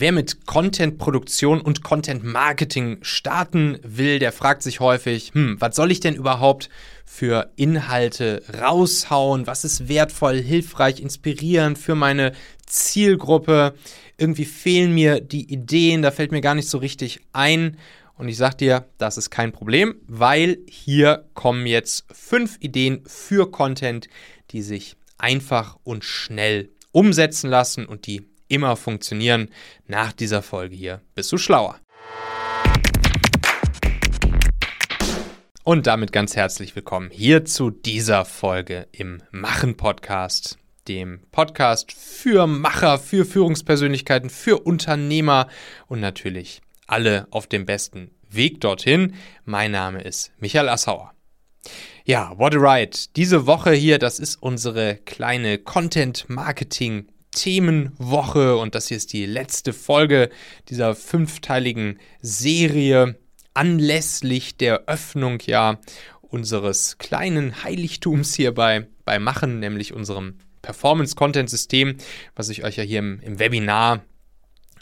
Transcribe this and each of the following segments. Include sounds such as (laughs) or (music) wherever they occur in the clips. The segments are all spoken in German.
Wer mit Content-Produktion und Content-Marketing starten will, der fragt sich häufig, hm, was soll ich denn überhaupt für Inhalte raushauen? Was ist wertvoll, hilfreich, inspirierend für meine Zielgruppe? Irgendwie fehlen mir die Ideen, da fällt mir gar nicht so richtig ein. Und ich sag dir, das ist kein Problem, weil hier kommen jetzt fünf Ideen für Content, die sich einfach und schnell umsetzen lassen und die immer funktionieren. Nach dieser Folge hier bist du schlauer. Und damit ganz herzlich willkommen hier zu dieser Folge im Machen Podcast, dem Podcast für Macher, für Führungspersönlichkeiten, für Unternehmer und natürlich alle auf dem besten Weg dorthin. Mein Name ist Michael Assauer. Ja, what a ride. Diese Woche hier, das ist unsere kleine Content Marketing Themenwoche und das hier ist die letzte Folge dieser fünfteiligen Serie anlässlich der Öffnung ja unseres kleinen Heiligtums hier bei, bei Machen, nämlich unserem Performance-Content-System, was ich euch ja hier im, im Webinar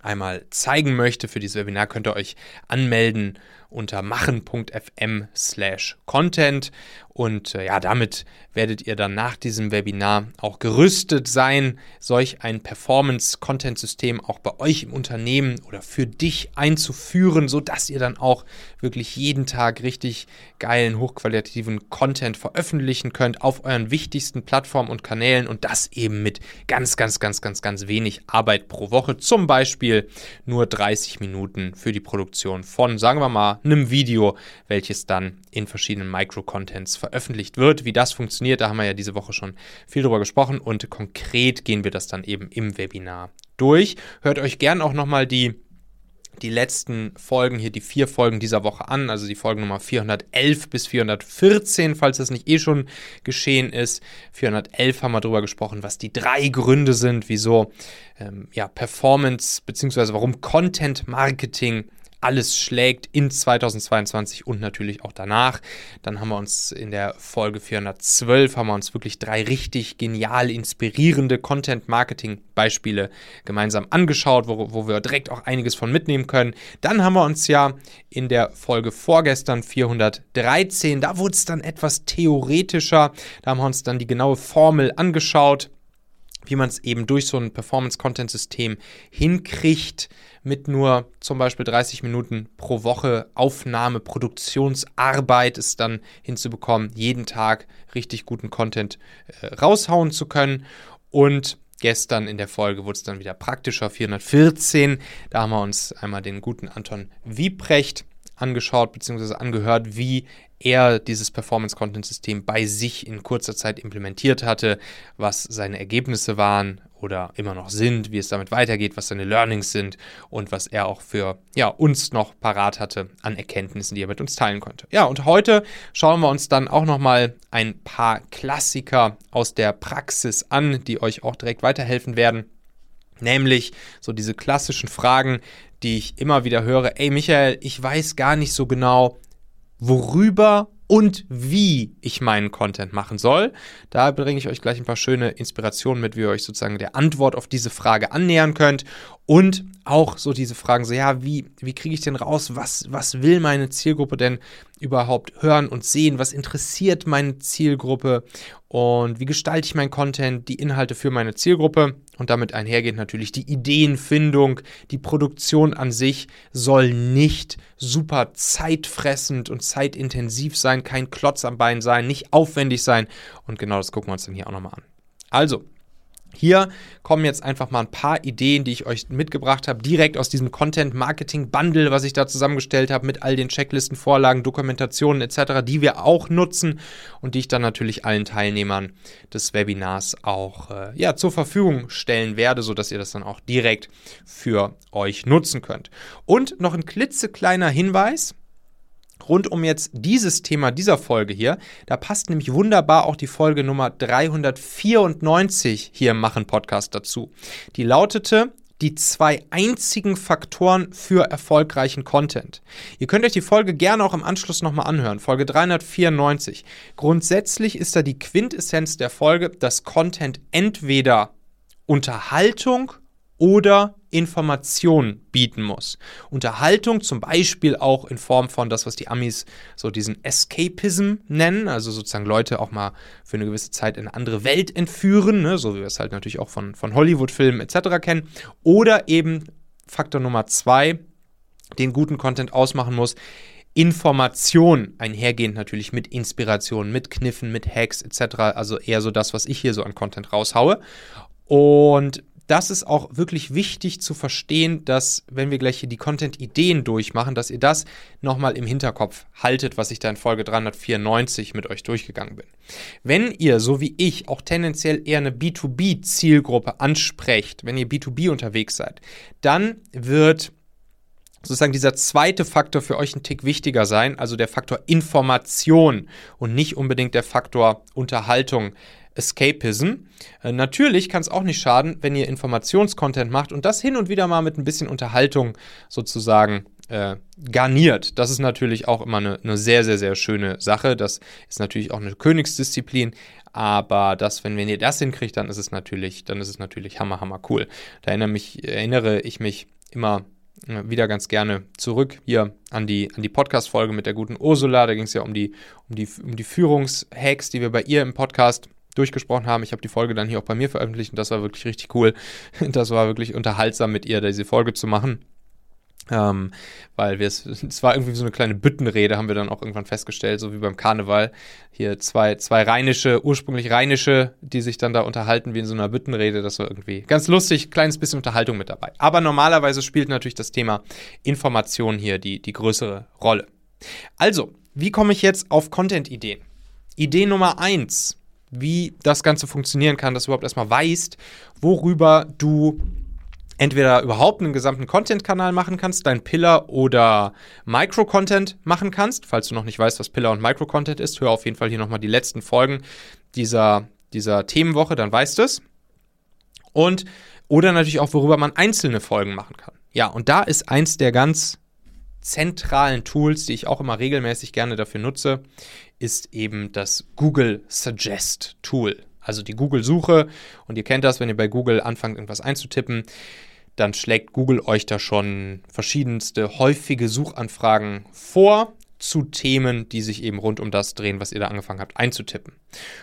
einmal zeigen möchte. Für dieses Webinar könnt ihr euch anmelden unter machen.fm slash content und äh, ja, damit werdet ihr dann nach diesem Webinar auch gerüstet sein, solch ein Performance-Content-System auch bei euch im Unternehmen oder für dich einzuführen, sodass ihr dann auch wirklich jeden Tag richtig geilen, hochqualitativen Content veröffentlichen könnt auf euren wichtigsten Plattformen und Kanälen und das eben mit ganz, ganz, ganz, ganz, ganz wenig Arbeit pro Woche. Zum Beispiel nur 30 Minuten für die Produktion von, sagen wir mal, einem Video, welches dann in verschiedenen Micro-Contents veröffentlicht wird. Wie das funktioniert, da haben wir ja diese Woche schon viel drüber gesprochen und konkret gehen wir das dann eben im Webinar durch. Hört euch gern auch nochmal die die letzten Folgen hier, die vier Folgen dieser Woche an, also die Folgen Nummer 411 bis 414, falls das nicht eh schon geschehen ist. 411 haben wir darüber gesprochen, was die drei Gründe sind, wieso ähm, ja, Performance bzw. warum Content Marketing alles schlägt in 2022 und natürlich auch danach. Dann haben wir uns in der Folge 412 haben wir uns wirklich drei richtig genial inspirierende Content-Marketing-Beispiele gemeinsam angeschaut, wo, wo wir direkt auch einiges von mitnehmen können. Dann haben wir uns ja in der Folge vorgestern 413, da wurde es dann etwas theoretischer. Da haben wir uns dann die genaue Formel angeschaut wie man es eben durch so ein Performance-Content-System hinkriegt, mit nur zum Beispiel 30 Minuten pro Woche Aufnahme, Produktionsarbeit es dann hinzubekommen, jeden Tag richtig guten Content äh, raushauen zu können. Und gestern in der Folge wurde es dann wieder praktischer, 414. Da haben wir uns einmal den guten Anton Wiebrecht angeschaut bzw. angehört, wie er dieses Performance-Content-System bei sich in kurzer Zeit implementiert hatte, was seine Ergebnisse waren oder immer noch sind, wie es damit weitergeht, was seine Learnings sind und was er auch für ja, uns noch parat hatte an Erkenntnissen, die er mit uns teilen konnte. Ja, und heute schauen wir uns dann auch nochmal ein paar Klassiker aus der Praxis an, die euch auch direkt weiterhelfen werden. Nämlich so diese klassischen Fragen, die ich immer wieder höre. Ey Michael, ich weiß gar nicht so genau, worüber und wie ich meinen Content machen soll. Da bringe ich euch gleich ein paar schöne Inspirationen mit, wie ihr euch sozusagen der Antwort auf diese Frage annähern könnt. Und auch so diese Fragen, so ja, wie, wie kriege ich denn raus, was, was will meine Zielgruppe denn überhaupt hören und sehen, was interessiert meine Zielgruppe? Und wie gestalte ich meinen Content, die Inhalte für meine Zielgruppe? Und damit einhergeht natürlich die Ideenfindung, die Produktion an sich soll nicht super zeitfressend und zeitintensiv sein, kein Klotz am Bein sein, nicht aufwendig sein. Und genau das gucken wir uns dann hier auch nochmal an. Also, hier kommen jetzt einfach mal ein paar Ideen, die ich euch mitgebracht habe, direkt aus diesem Content Marketing Bundle, was ich da zusammengestellt habe mit all den Checklisten, Vorlagen, Dokumentationen etc., die wir auch nutzen und die ich dann natürlich allen Teilnehmern des Webinars auch äh, ja, zur Verfügung stellen werde, sodass ihr das dann auch direkt für euch nutzen könnt. Und noch ein klitzekleiner Hinweis rund um jetzt dieses Thema dieser Folge hier. Da passt nämlich wunderbar auch die Folge Nummer 394 hier im Machen Podcast dazu. Die lautete die zwei einzigen Faktoren für erfolgreichen Content. Ihr könnt euch die Folge gerne auch im Anschluss nochmal anhören, Folge 394. Grundsätzlich ist da die Quintessenz der Folge, dass Content entweder Unterhaltung oder Information bieten muss. Unterhaltung zum Beispiel auch in Form von das, was die Amis so diesen Escapism nennen, also sozusagen Leute auch mal für eine gewisse Zeit in eine andere Welt entführen, ne? so wie wir es halt natürlich auch von, von Hollywood-Filmen etc. kennen. Oder eben Faktor Nummer zwei, den guten Content ausmachen muss, Information einhergehend natürlich mit Inspiration, mit Kniffen, mit Hacks etc. Also eher so das, was ich hier so an Content raushaue. Und das ist auch wirklich wichtig zu verstehen, dass, wenn wir gleich hier die Content-Ideen durchmachen, dass ihr das nochmal im Hinterkopf haltet, was ich da in Folge 394 mit euch durchgegangen bin. Wenn ihr, so wie ich, auch tendenziell eher eine B2B-Zielgruppe ansprecht, wenn ihr B2B unterwegs seid, dann wird sozusagen dieser zweite Faktor für euch ein Tick wichtiger sein, also der Faktor Information und nicht unbedingt der Faktor Unterhaltung. Escapism. Äh, natürlich kann es auch nicht schaden, wenn ihr Informationscontent macht und das hin und wieder mal mit ein bisschen Unterhaltung sozusagen äh, garniert. Das ist natürlich auch immer eine, eine, sehr, sehr, sehr schöne Sache. Das ist natürlich auch eine Königsdisziplin. Aber das, wenn, wenn ihr das hinkriegt, dann ist es natürlich, dann ist es natürlich hammer, hammer cool. Da erinnere, mich, erinnere ich mich immer wieder ganz gerne zurück hier an die, an die Podcast-Folge mit der guten Ursula. Da ging es ja um die, um die, um die Führungshacks, die wir bei ihr im Podcast durchgesprochen haben. Ich habe die Folge dann hier auch bei mir veröffentlicht und das war wirklich richtig cool. (laughs) Das war wirklich unterhaltsam mit ihr, diese Folge zu machen. Ähm, weil wir es, es war irgendwie so eine kleine Büttenrede, haben wir dann auch irgendwann festgestellt, so wie beim Karneval. Hier zwei, zwei rheinische, ursprünglich rheinische, die sich dann da unterhalten wie in so einer Büttenrede. Das war irgendwie ganz lustig, kleines bisschen Unterhaltung mit dabei. Aber normalerweise spielt natürlich das Thema Information hier die, die größere Rolle. Also, wie komme ich jetzt auf Content-Ideen? Idee Nummer eins, wie das Ganze funktionieren kann, dass du überhaupt erstmal weißt, worüber du entweder überhaupt einen gesamten Content-Kanal machen kannst, dein Pillar oder Micro-Content machen kannst. Falls du noch nicht weißt, was Pillar und Micro-Content ist, hör auf jeden Fall hier nochmal die letzten Folgen dieser, dieser Themenwoche, dann weißt du es. Und oder natürlich auch, worüber man einzelne Folgen machen kann. Ja, und da ist eins der ganz zentralen Tools, die ich auch immer regelmäßig gerne dafür nutze, ist eben das Google Suggest Tool also die Google-Suche. Und ihr kennt das, wenn ihr bei Google anfangt, irgendwas einzutippen, dann schlägt Google euch da schon verschiedenste häufige Suchanfragen vor zu Themen, die sich eben rund um das drehen, was ihr da angefangen habt einzutippen.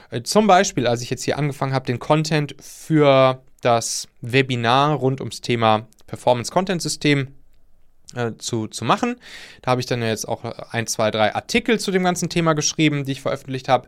Äh, zum Beispiel, als ich jetzt hier angefangen habe, den Content für das Webinar rund ums Thema Performance Content System äh, zu, zu machen. Da habe ich dann jetzt auch ein, zwei, drei Artikel zu dem ganzen Thema geschrieben, die ich veröffentlicht habe.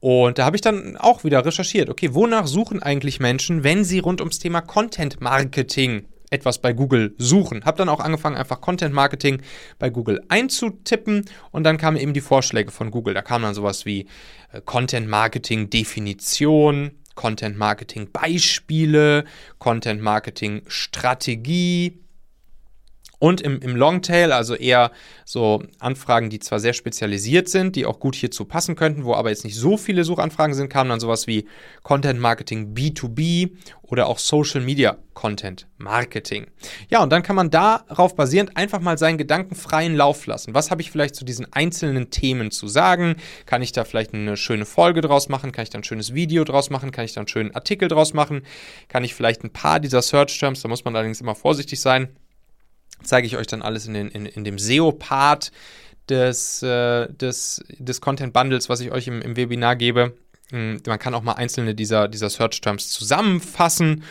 Und da habe ich dann auch wieder recherchiert, okay, wonach suchen eigentlich Menschen, wenn sie rund ums Thema Content Marketing etwas bei Google suchen. Habe dann auch angefangen, einfach Content Marketing bei Google einzutippen und dann kamen eben die Vorschläge von Google. Da kam dann sowas wie äh, Content Marketing Definition, Content Marketing Beispiele, Content Marketing Strategie, und im, im Longtail, also eher so Anfragen, die zwar sehr spezialisiert sind, die auch gut hierzu passen könnten, wo aber jetzt nicht so viele Suchanfragen sind, kamen dann sowas wie Content Marketing B2B oder auch Social Media Content Marketing. Ja, und dann kann man darauf basierend einfach mal seinen Gedanken freien Lauf lassen. Was habe ich vielleicht zu diesen einzelnen Themen zu sagen? Kann ich da vielleicht eine schöne Folge draus machen? Kann ich da ein schönes Video draus machen? Kann ich da einen schönen Artikel draus machen? Kann ich vielleicht ein paar dieser Search Terms, da muss man allerdings immer vorsichtig sein, zeige ich euch dann alles in, den, in, in dem SEO-Part des, äh, des, des Content-Bundles, was ich euch im, im Webinar gebe. Hm, man kann auch mal einzelne dieser, dieser Search-Terms zusammenfassen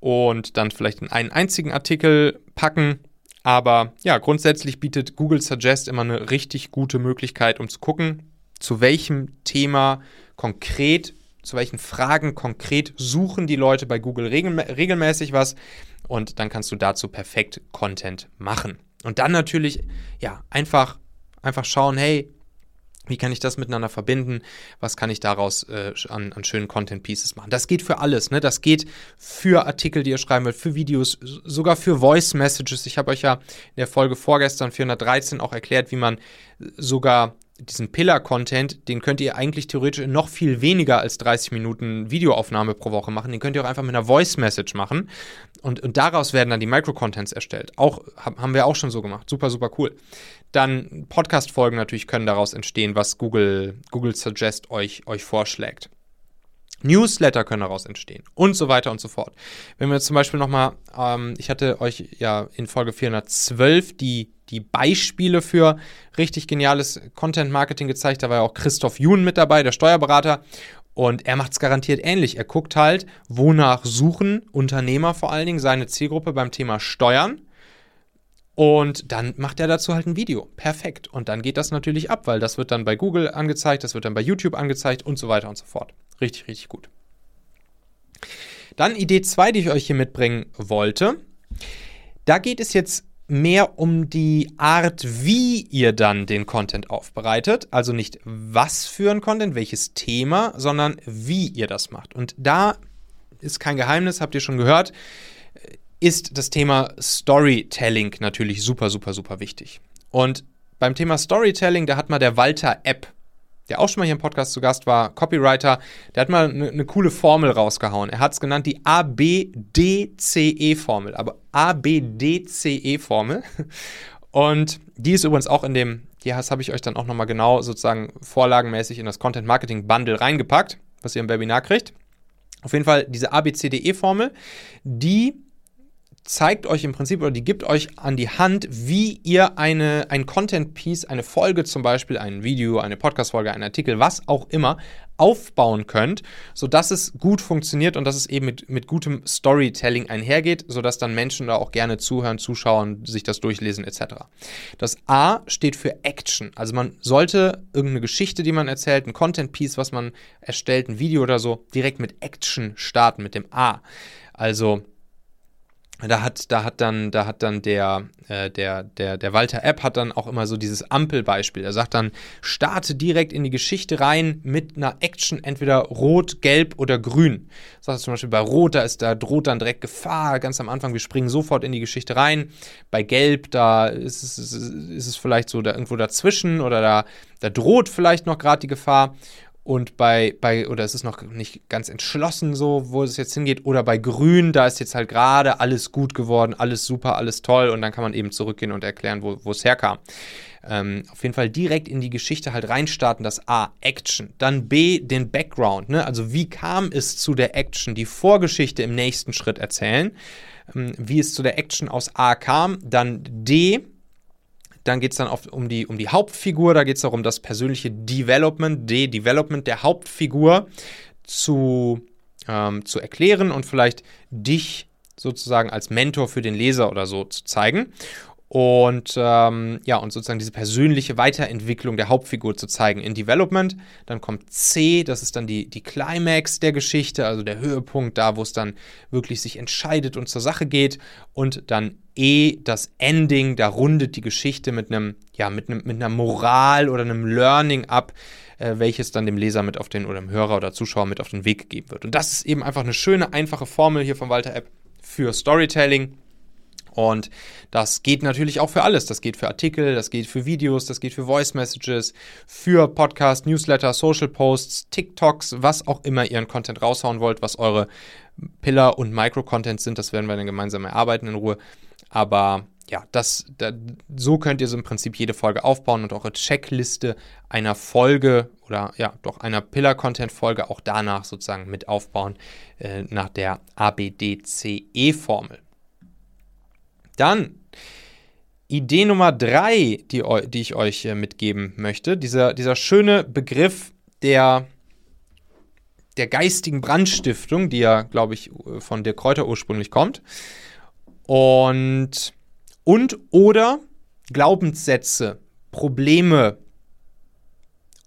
und dann vielleicht in einen einzigen Artikel packen. Aber ja, grundsätzlich bietet Google Suggest immer eine richtig gute Möglichkeit, um zu gucken, zu welchem Thema konkret, zu welchen Fragen konkret suchen die Leute bei Google regelmäßig was und dann kannst du dazu perfekt Content machen. Und dann natürlich, ja, einfach, einfach schauen, hey, wie kann ich das miteinander verbinden? Was kann ich daraus äh, an, an, schönen Content Pieces machen? Das geht für alles, ne? Das geht für Artikel, die ihr schreiben wollt, für Videos, sogar für Voice Messages. Ich habe euch ja in der Folge vorgestern 413 auch erklärt, wie man sogar diesen Pillar-Content, den könnt ihr eigentlich theoretisch noch viel weniger als 30 Minuten Videoaufnahme pro Woche machen. Den könnt ihr auch einfach mit einer Voice-Message machen. Und, und daraus werden dann die Micro-Contents erstellt. Auch, haben wir auch schon so gemacht. Super, super cool. Dann Podcast-Folgen natürlich können daraus entstehen, was Google, Google Suggest euch, euch vorschlägt. Newsletter können daraus entstehen und so weiter und so fort. Wenn wir zum Beispiel nochmal, ähm, ich hatte euch ja in Folge 412 die, die Beispiele für richtig geniales Content Marketing gezeigt. Da war ja auch Christoph Jun mit dabei, der Steuerberater. Und er macht es garantiert ähnlich. Er guckt halt, wonach suchen Unternehmer vor allen Dingen seine Zielgruppe beim Thema Steuern. Und dann macht er dazu halt ein Video. Perfekt. Und dann geht das natürlich ab, weil das wird dann bei Google angezeigt, das wird dann bei YouTube angezeigt und so weiter und so fort. Richtig, richtig gut. Dann Idee 2, die ich euch hier mitbringen wollte. Da geht es jetzt mehr um die Art, wie ihr dann den Content aufbereitet. Also nicht was für ein Content, welches Thema, sondern wie ihr das macht. Und da ist kein Geheimnis, habt ihr schon gehört, ist das Thema Storytelling natürlich super, super, super wichtig. Und beim Thema Storytelling, da hat mal der Walter App, der auch schon mal hier im Podcast zu Gast war, Copywriter, der hat mal eine, eine coole Formel rausgehauen. Er hat es genannt die ABDCE-Formel, aber ABDCE-Formel. Und die ist übrigens auch in dem, die habe ich euch dann auch nochmal genau sozusagen vorlagenmäßig in das Content Marketing Bundle reingepackt, was ihr im Webinar kriegt. Auf jeden Fall diese ABCDE-Formel, die zeigt euch im Prinzip oder die gibt euch an die Hand, wie ihr eine, ein Content-Piece, eine Folge zum Beispiel, ein Video, eine Podcast-Folge, ein Artikel, was auch immer, aufbauen könnt, sodass es gut funktioniert und dass es eben mit, mit gutem Storytelling einhergeht, sodass dann Menschen da auch gerne zuhören, zuschauen, sich das durchlesen etc. Das A steht für Action. Also man sollte irgendeine Geschichte, die man erzählt, ein Content-Piece, was man erstellt, ein Video oder so, direkt mit Action starten, mit dem A. Also da hat, da hat dann, da hat dann der, äh, der, der, der Walter App hat dann auch immer so dieses Ampelbeispiel. Er sagt dann, starte direkt in die Geschichte rein mit einer Action, entweder rot, gelb oder grün. Sagt zum Beispiel bei Rot, da ist, da droht dann direkt Gefahr, ganz am Anfang, wir springen sofort in die Geschichte rein. Bei Gelb, da ist es, ist es vielleicht so da irgendwo dazwischen oder da, da droht vielleicht noch gerade die Gefahr. Und bei, bei, oder es ist noch nicht ganz entschlossen so, wo es jetzt hingeht. Oder bei Grün, da ist jetzt halt gerade alles gut geworden, alles super, alles toll. Und dann kann man eben zurückgehen und erklären, wo, es herkam. Ähm, auf jeden Fall direkt in die Geschichte halt reinstarten, das A, Action. Dann B, den Background. Ne? Also wie kam es zu der Action? Die Vorgeschichte im nächsten Schritt erzählen. Ähm, wie es zu der Action aus A kam. Dann D, dann geht es dann oft um die, um die Hauptfigur, da geht es darum, das persönliche Development, De-Development der Hauptfigur zu, ähm, zu erklären und vielleicht dich sozusagen als Mentor für den Leser oder so zu zeigen und ähm, ja, und sozusagen diese persönliche Weiterentwicklung der Hauptfigur zu zeigen in Development. Dann kommt C, das ist dann die, die Climax der Geschichte, also der Höhepunkt, da wo es dann wirklich sich entscheidet und zur Sache geht. Und dann E, das Ending, da rundet die Geschichte mit einem, ja, mit einem, mit einer Moral oder einem Learning ab, äh, welches dann dem Leser mit auf den oder dem Hörer oder Zuschauer mit auf den Weg gegeben wird. Und das ist eben einfach eine schöne, einfache Formel hier von Walter App für Storytelling und das geht natürlich auch für alles. Das geht für Artikel, das geht für Videos, das geht für Voice Messages, für Podcast, Newsletter, Social Posts, TikToks, was auch immer ihr an Content raushauen wollt, was eure Pillar und Micro-Content sind. Das werden wir dann gemeinsam erarbeiten in Ruhe. Aber ja, das, da, so könnt ihr so im Prinzip jede Folge aufbauen und eure Checkliste einer Folge oder ja, doch einer Pillar-Content-Folge auch danach sozusagen mit aufbauen, äh, nach der ABDCE-Formel. Dann Idee Nummer drei, die, die ich euch mitgeben möchte, dieser, dieser schöne Begriff der, der geistigen Brandstiftung, die ja, glaube ich, von der Kräuter ursprünglich kommt. Und, und oder Glaubenssätze, Probleme,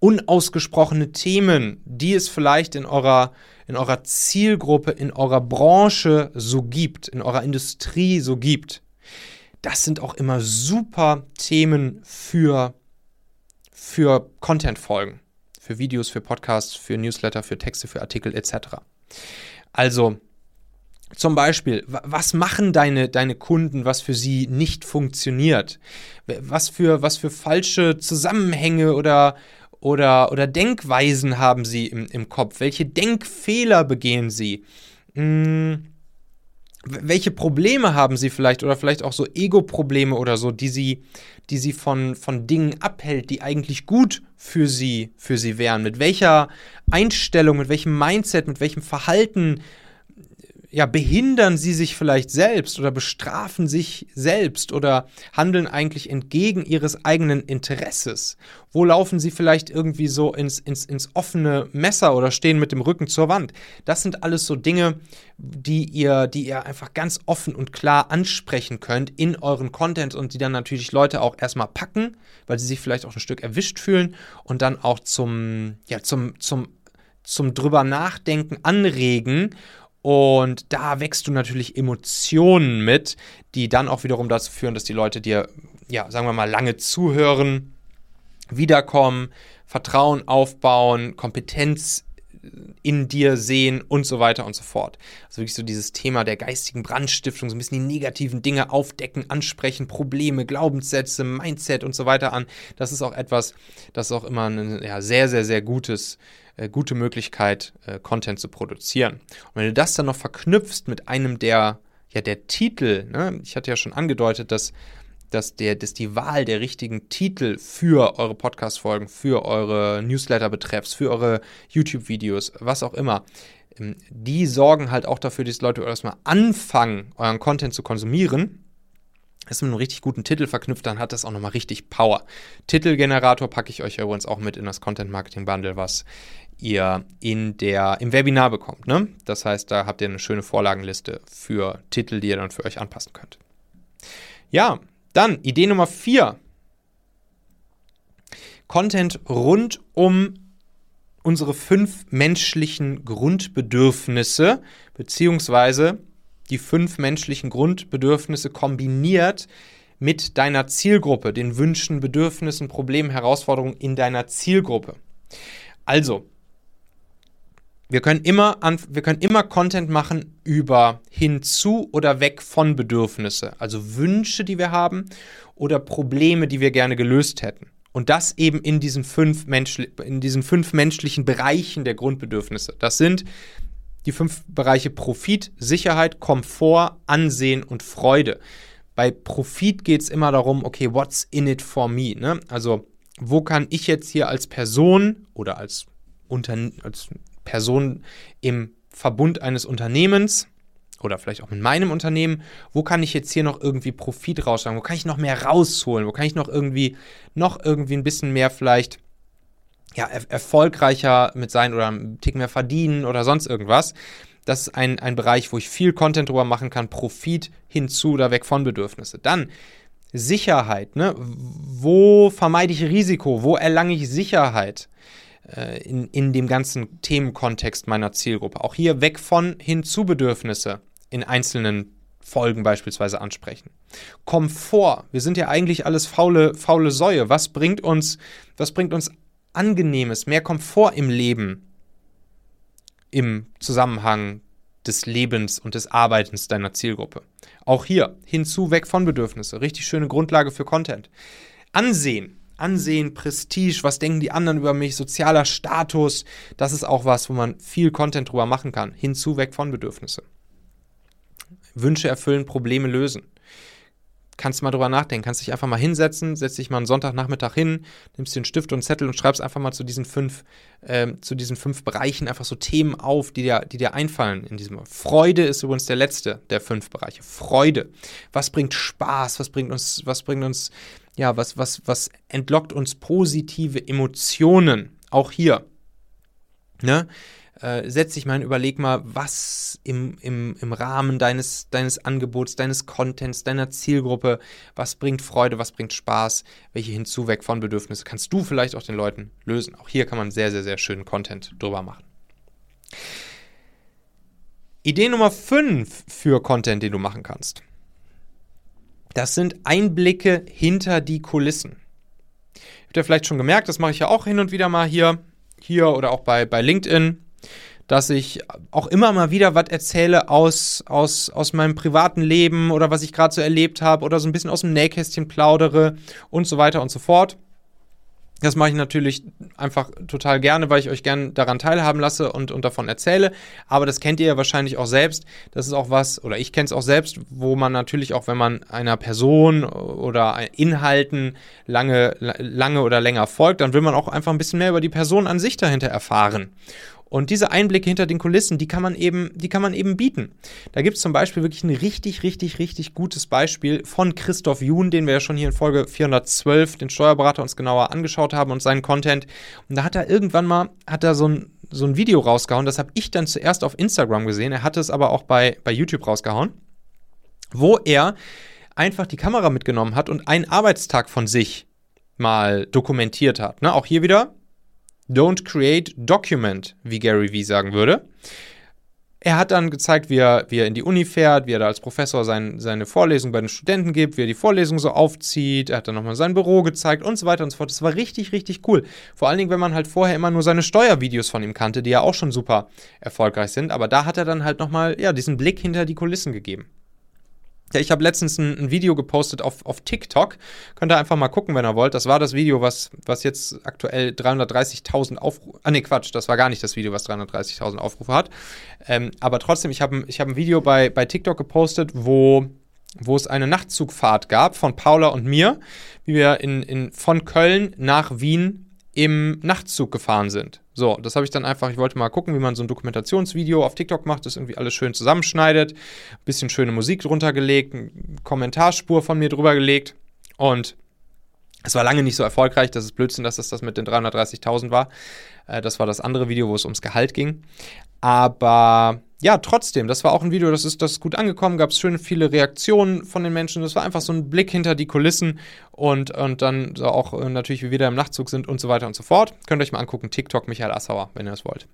unausgesprochene Themen, die es vielleicht in eurer, in eurer Zielgruppe, in eurer Branche so gibt, in eurer Industrie so gibt das sind auch immer super Themen für, für Content-Folgen, für Videos, für Podcasts, für Newsletter, für Texte, für Artikel etc. Also zum Beispiel, was machen deine, deine Kunden, was für sie nicht funktioniert? Was für, was für falsche Zusammenhänge oder, oder, oder Denkweisen haben sie im, im Kopf? Welche Denkfehler begehen sie? Hm welche Probleme haben sie vielleicht oder vielleicht auch so Ego-Probleme oder so, die sie, die sie von, von Dingen abhält, die eigentlich gut für sie, für sie wären? Mit welcher Einstellung, mit welchem Mindset, mit welchem Verhalten ja, behindern sie sich vielleicht selbst oder bestrafen sich selbst oder handeln eigentlich entgegen ihres eigenen Interesses? Wo laufen sie vielleicht irgendwie so ins, ins, ins offene Messer oder stehen mit dem Rücken zur Wand? Das sind alles so Dinge, die ihr, die ihr einfach ganz offen und klar ansprechen könnt in euren Content und die dann natürlich Leute auch erstmal packen, weil sie sich vielleicht auch ein Stück erwischt fühlen und dann auch zum, ja, zum, zum, zum drüber nachdenken anregen und da wächst du natürlich Emotionen mit, die dann auch wiederum dazu führen, dass die Leute dir, ja, sagen wir mal, lange zuhören, wiederkommen, Vertrauen aufbauen, Kompetenz in dir sehen und so weiter und so fort. Also wirklich so dieses Thema der geistigen Brandstiftung, so ein bisschen die negativen Dinge aufdecken, ansprechen, Probleme, Glaubenssätze, Mindset und so weiter an. Das ist auch etwas, das ist auch immer ein ja, sehr, sehr, sehr gutes äh, gute Möglichkeit, äh, Content zu produzieren. Und wenn du das dann noch verknüpfst mit einem der, ja, der Titel, ne? ich hatte ja schon angedeutet, dass, dass, der, dass die Wahl der richtigen Titel für eure Podcast-Folgen, für eure Newsletter-Betreffs, für eure YouTube-Videos, was auch immer, ähm, die sorgen halt auch dafür, dass Leute erstmal anfangen, euren Content zu konsumieren ist mit einem richtig guten Titel verknüpft, dann hat das auch nochmal richtig Power. Titelgenerator packe ich euch übrigens auch mit in das Content Marketing Bundle, was ihr in der, im Webinar bekommt. Ne? Das heißt, da habt ihr eine schöne Vorlagenliste für Titel, die ihr dann für euch anpassen könnt. Ja, dann Idee Nummer 4. Content rund um unsere fünf menschlichen Grundbedürfnisse, beziehungsweise die fünf menschlichen Grundbedürfnisse kombiniert mit deiner Zielgruppe, den Wünschen, Bedürfnissen, Problemen, Herausforderungen in deiner Zielgruppe. Also, wir können immer, an, wir können immer Content machen über hinzu oder weg von Bedürfnisse, also Wünsche, die wir haben oder Probleme, die wir gerne gelöst hätten. Und das eben in diesen fünf, Menschli in diesen fünf menschlichen Bereichen der Grundbedürfnisse. Das sind die fünf Bereiche Profit, Sicherheit, Komfort, Ansehen und Freude. Bei Profit geht es immer darum, okay, what's in it for me? Ne? Also, wo kann ich jetzt hier als Person oder als, Unterne als Person im Verbund eines Unternehmens oder vielleicht auch mit meinem Unternehmen, wo kann ich jetzt hier noch irgendwie Profit rausschlagen? Wo kann ich noch mehr rausholen? Wo kann ich noch irgendwie, noch irgendwie ein bisschen mehr vielleicht ja, er erfolgreicher mit sein oder einen Tick mehr verdienen oder sonst irgendwas. Das ist ein, ein Bereich, wo ich viel Content drüber machen kann, Profit hinzu oder weg von Bedürfnisse. Dann Sicherheit, ne? Wo vermeide ich Risiko? Wo erlange ich Sicherheit? Äh, in, in dem ganzen Themenkontext meiner Zielgruppe. Auch hier weg von hin zu Bedürfnisse in einzelnen Folgen beispielsweise ansprechen. Komfort. Wir sind ja eigentlich alles faule, faule Säue. Was bringt uns, was bringt uns Angenehmes, mehr Komfort im Leben im Zusammenhang des Lebens und des Arbeitens deiner Zielgruppe. Auch hier hinzu, weg von Bedürfnisse. Richtig schöne Grundlage für Content. Ansehen. Ansehen, Prestige, was denken die anderen über mich, sozialer Status, das ist auch was, wo man viel Content drüber machen kann. Hinzu, weg von Bedürfnisse. Wünsche erfüllen, Probleme lösen kannst du mal drüber nachdenken, kannst dich einfach mal hinsetzen, setz dich mal einen Sonntagnachmittag hin, nimmst dir einen Stift und einen Zettel und schreibst einfach mal zu diesen fünf, äh, zu diesen fünf Bereichen einfach so Themen auf, die dir, die dir einfallen in diesem. Freude ist übrigens der letzte der fünf Bereiche. Freude. Was bringt Spaß? Was bringt uns, was bringt uns, ja, was, was, was entlockt uns positive Emotionen? Auch hier. Ne? äh, setz dich mal und überleg mal, was im, im, im Rahmen deines, deines Angebots, deines Contents, deiner Zielgruppe, was bringt Freude, was bringt Spaß, welche Hinzuweg von Bedürfnisse kannst du vielleicht auch den Leuten lösen. Auch hier kann man sehr, sehr, sehr schönen Content drüber machen. Idee Nummer 5 für Content, den du machen kannst. Das sind Einblicke hinter die Kulissen. Habt ihr vielleicht schon gemerkt, das mache ich ja auch hin und wieder mal hier, hier oder auch bei, bei LinkedIn dass ich auch immer mal wieder was erzähle aus, aus, aus meinem privaten Leben oder was ich gerade so erlebt habe oder so ein bisschen aus dem Nähkästchen plaudere und so weiter und so fort. Das mache ich natürlich einfach total gerne, weil ich euch gerne daran teilhaben lasse und, und davon erzähle. Aber das kennt ihr ja wahrscheinlich auch selbst. Das ist auch was, oder ich kenne es auch selbst, wo man natürlich auch, wenn man einer Person oder Inhalten lange, lange oder länger folgt, dann will man auch einfach ein bisschen mehr über die Person an sich dahinter erfahren. Und diese Einblicke hinter den Kulissen, die kann man eben, die kann man eben bieten. Da gibt es zum Beispiel wirklich ein richtig, richtig, richtig gutes Beispiel von Christoph Jun, den wir ja schon hier in Folge 412, den Steuerberater, uns genauer angeschaut haben und seinen Content. Und da hat er irgendwann mal, hat er so ein, so ein Video rausgehauen, das habe ich dann zuerst auf Instagram gesehen, er hatte es aber auch bei, bei YouTube rausgehauen, wo er einfach die Kamera mitgenommen hat und einen Arbeitstag von sich mal dokumentiert hat. Ne? Auch hier wieder Don't create, document, wie Gary Vee sagen würde. Er hat dann gezeigt, wie er, wie er in die Uni fährt, wie er da als Professor sein, seine Vorlesung bei den Studenten gibt, wie er die Vorlesung so aufzieht. Er hat dann nochmal sein Büro gezeigt und so weiter und so fort. Das war richtig, richtig cool. Vor allen Dingen, wenn man halt vorher immer nur seine Steuervideos von ihm kannte, die ja auch schon super erfolgreich sind. Aber da hat er dann halt nochmal, ja, diesen Blick hinter die Kulissen gegeben. Ja, ich habe letztens ein, ein, Video gepostet auf, auf TikTok. Könnt ihr einfach mal gucken, wenn ihr wollt. Das war das Video, was, was jetzt aktuell 330.000 Aufrufe. Ah, nee, Quatsch, das war gar nicht das Video, was 330.000 Aufrufe hat. Ähm, aber trotzdem, ich habe ich hab ein Video bei, bei TikTok gepostet, wo, wo es eine Nachtzugfahrt gab von Paula und mir, wie wir in, in, von Köln nach Wien im Nachtzug gefahren sind. So, das habe ich dann einfach, ich wollte mal gucken, wie man so ein Dokumentationsvideo auf TikTok macht, das irgendwie alles schön zusammenschneidet, ein bisschen schöne Musik drunter gelegt, eine Kommentarspur von mir drüber gelegt und es war lange nicht so erfolgreich, das ist Blödsinn, dass es das mit den 330.000 war. Äh, das war das andere Video, wo es ums Gehalt ging. Aber ja, trotzdem, das war auch ein Video, das ist, das ist gut angekommen, gab es schön viele Reaktionen von den Menschen. Das war einfach so ein Blick hinter die Kulissen und, und dann auch äh, natürlich, wie wir da im Nachtzug sind und so weiter und so fort. Könnt ihr euch mal angucken, TikTok Michael Assauer, wenn ihr das wollt.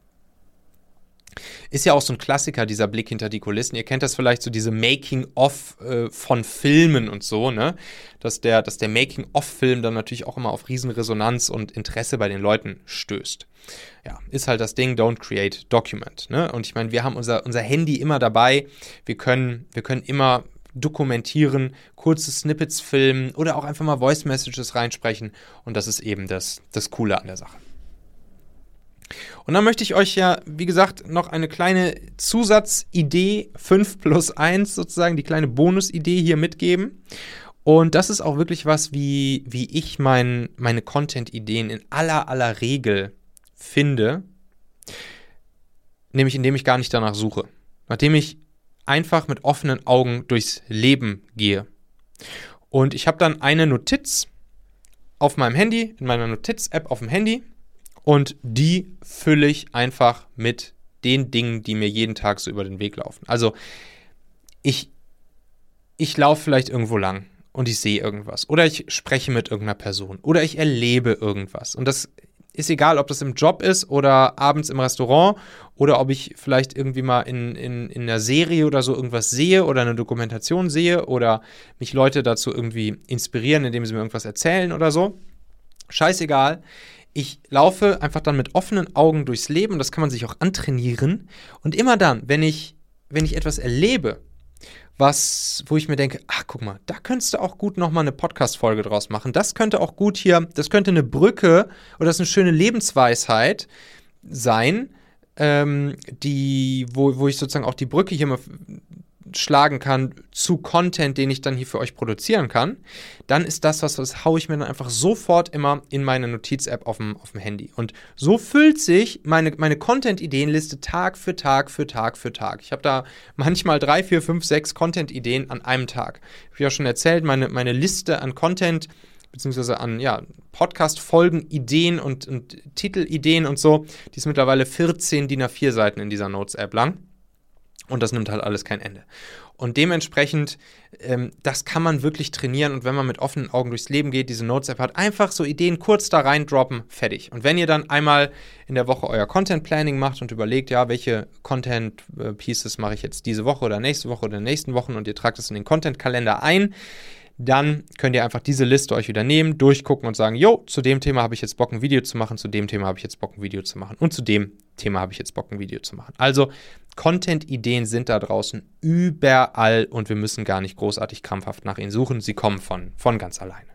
Ist ja auch so ein Klassiker, dieser Blick hinter die Kulissen. Ihr kennt das vielleicht so diese Making-of äh, von Filmen und so, ne? Dass der, dass der Making-of-Film dann natürlich auch immer auf Riesenresonanz und Interesse bei den Leuten stößt. Ja, ist halt das Ding, don't create document. Ne? Und ich meine, wir haben unser, unser Handy immer dabei. Wir können, wir können immer dokumentieren, kurze Snippets filmen oder auch einfach mal Voice Messages reinsprechen. Und das ist eben das, das Coole an der Sache. Und dann möchte ich euch ja, wie gesagt, noch eine kleine Zusatzidee 5 plus 1 sozusagen, die kleine Bonusidee hier mitgeben. Und das ist auch wirklich was, wie, wie ich mein, meine Content-Ideen in aller, aller Regel finde. Nämlich indem ich gar nicht danach suche. Nachdem ich einfach mit offenen Augen durchs Leben gehe. Und ich habe dann eine Notiz auf meinem Handy, in meiner Notiz-App auf dem Handy und die fülle ich einfach mit den Dingen, die mir jeden Tag so über den Weg laufen. Also ich, ich laufe vielleicht irgendwo lang und ich sehe irgendwas. Oder ich spreche mit irgendeiner Person. Oder ich erlebe irgendwas. Und das ist egal, ob das im Job ist oder abends im Restaurant oder ob ich vielleicht irgendwie mal in, in, in einer Serie oder so irgendwas sehe oder eine Dokumentation sehe oder mich Leute dazu irgendwie inspirieren, indem sie mir irgendwas erzählen oder so. Scheißegal ich laufe einfach dann mit offenen Augen durchs Leben, das kann man sich auch antrainieren. Und immer dann, wenn ich, wenn ich etwas erlebe, was, wo ich mir denke, ach guck mal, da könntest du auch gut nochmal eine Podcast-Folge draus machen. Das könnte auch gut hier, das könnte eine Brücke oder das ist eine schöne Lebensweisheit sein, ähm, die, wo, wo ich sozusagen auch die Brücke hier mal schlagen kann zu Content, den ich dann hier für euch produzieren kann, dann ist das was, das haue ich mir dann einfach sofort immer in meine Notiz-App auf dem, auf dem Handy. Und so füllt sich meine, meine Content-Ideenliste Tag für Tag für Tag für Tag. Ich habe da manchmal drei, vier, fünf, sechs Content-Ideen an einem Tag. Habe ja schon erzählt, meine, meine Liste an Content beziehungsweise an ja, Podcast-Folgen, Ideen und, und Titelideen und so, die ist mittlerweile 14 DIN A4-Seiten in dieser Notes-App lang. Und das nimmt halt alles kein Ende. Und dementsprechend, ähm, das kann man wirklich trainieren. Und wenn man mit offenen Augen durchs Leben geht, diese Notes-App hat, einfach so Ideen kurz da reindroppen, fertig. Und wenn ihr dann einmal in der Woche euer Content-Planning macht und überlegt, ja, welche Content-Pieces mache ich jetzt diese Woche oder nächste Woche oder nächsten Wochen und ihr tragt es in den Content-Kalender ein, dann könnt ihr einfach diese Liste euch wieder nehmen, durchgucken und sagen, jo, zu dem Thema habe ich jetzt Bock, ein Video zu machen, zu dem Thema habe ich jetzt Bock, ein Video zu machen und zu dem Thema habe ich jetzt Bock, ein Video zu machen. Also Content-Ideen sind da draußen überall und wir müssen gar nicht großartig krampfhaft nach ihnen suchen. Sie kommen von, von ganz alleine.